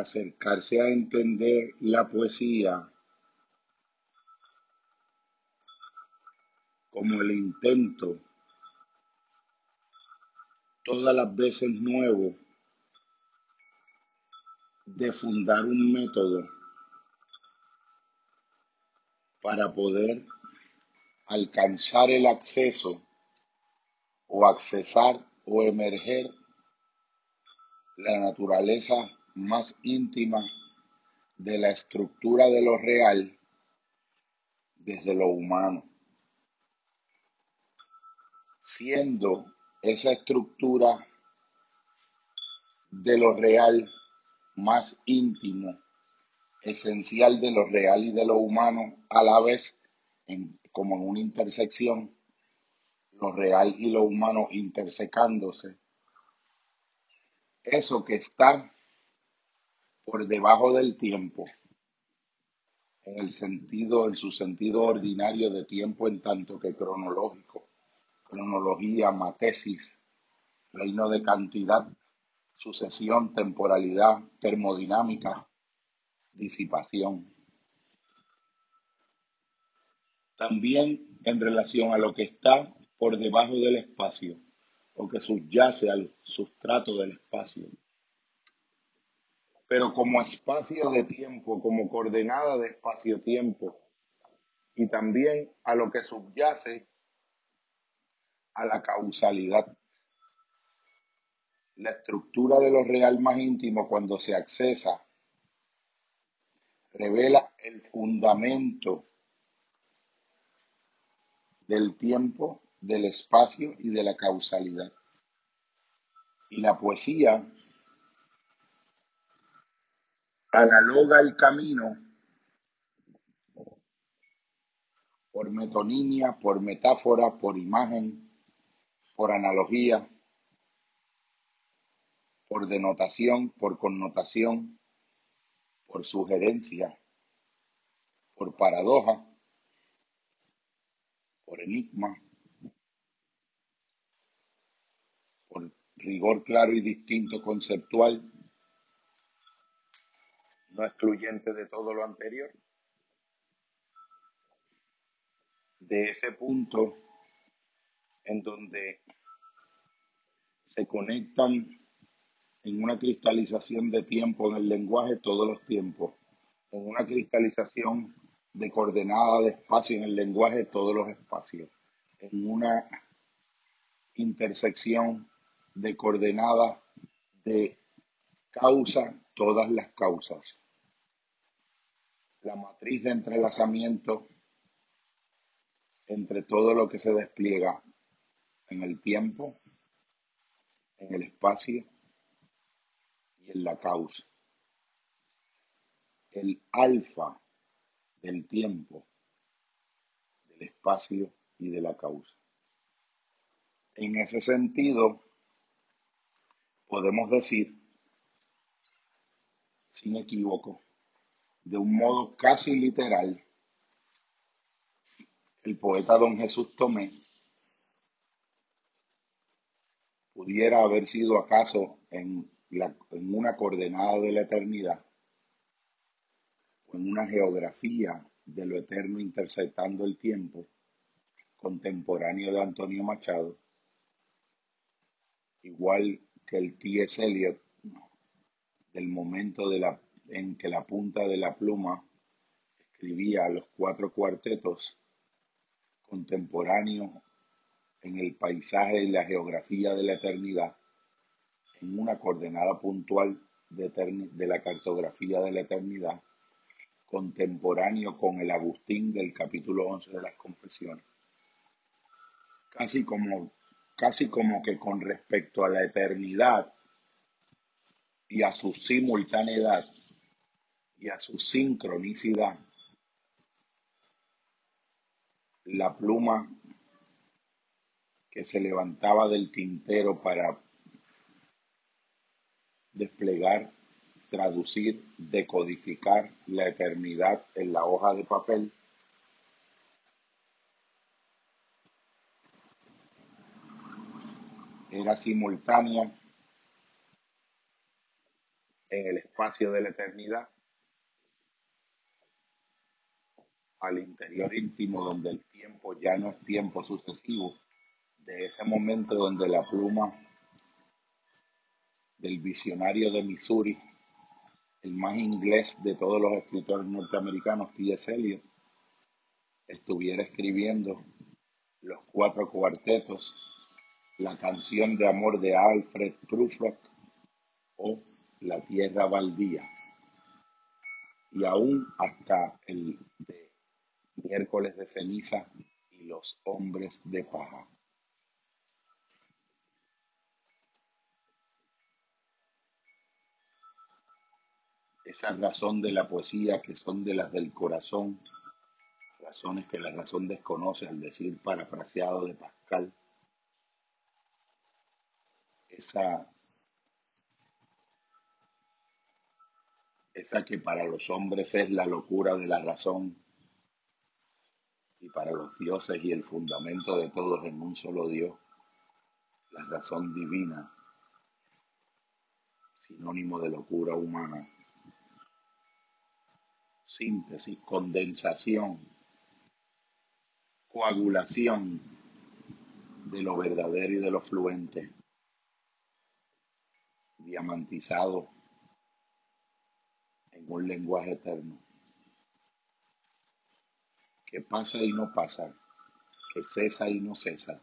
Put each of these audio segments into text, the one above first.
acercarse a entender la poesía como el intento, todas las veces nuevo, de fundar un método para poder alcanzar el acceso o accesar o emerger la naturaleza más íntima de la estructura de lo real desde lo humano, siendo esa estructura de lo real más íntimo, esencial de lo real y de lo humano a la vez, como en una intersección, lo real y lo humano intersecándose. Eso que está por debajo del tiempo, en el sentido, en su sentido ordinario de tiempo en tanto que cronológico, cronología, matesis, reino de cantidad, sucesión, temporalidad, termodinámica, disipación. También en relación a lo que está por debajo del espacio o que subyace al sustrato del espacio pero como espacio de tiempo, como coordenada de espacio-tiempo, y también a lo que subyace a la causalidad. La estructura de lo real más íntimo cuando se accesa revela el fundamento del tiempo, del espacio y de la causalidad. Y la poesía analoga el camino por metonimia, por metáfora, por imagen, por analogía, por denotación, por connotación, por sugerencia, por paradoja, por enigma, por rigor claro y distinto conceptual, no excluyente de todo lo anterior. De ese punto en donde se conectan en una cristalización de tiempo en el lenguaje todos los tiempos, en una cristalización de coordenada de espacio en el lenguaje todos los espacios, en una intersección de coordenadas de causa todas las causas la matriz de entrelazamiento entre todo lo que se despliega en el tiempo, en el espacio y en la causa. El alfa del tiempo, del espacio y de la causa. En ese sentido, podemos decir, sin equívoco, de un modo casi literal, el poeta don Jesús Tomé pudiera haber sido acaso en, en una coordenada de la eternidad o en una geografía de lo eterno interceptando el tiempo, contemporáneo de Antonio Machado, igual que el T.S. Eliot del momento de la en que la punta de la pluma escribía los cuatro cuartetos contemporáneos en el paisaje y la geografía de la eternidad, en una coordenada puntual de, de la cartografía de la eternidad, contemporáneo con el Agustín del capítulo 11 de las confesiones. Casi como, casi como que con respecto a la eternidad y a su simultaneidad, y a su sincronicidad, la pluma que se levantaba del tintero para desplegar, traducir, decodificar la eternidad en la hoja de papel, era simultánea en el espacio de la eternidad, al interior íntimo donde el tiempo ya no es tiempo sucesivo, de ese momento donde la pluma del visionario de Missouri, el más inglés de todos los escritores norteamericanos, T.S. Eliot, estuviera escribiendo los cuatro cuartetos, la canción de amor de Alfred Prufrock o La tierra baldía. Y aún hasta el de miércoles de ceniza y los hombres de paja. Esa razón de la poesía que son de las del corazón, razones que la razón desconoce al decir parafraseado de Pascal, esa, esa que para los hombres es la locura de la razón y para los dioses y el fundamento de todos en un solo Dios, la razón divina, sinónimo de locura humana, síntesis, condensación, coagulación de lo verdadero y de lo fluente, diamantizado en un lenguaje eterno, que pasa y no pasa, que cesa y no cesa,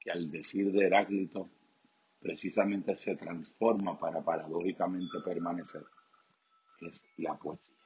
que al decir de Heráclito precisamente se transforma para paradójicamente permanecer, es la poesía.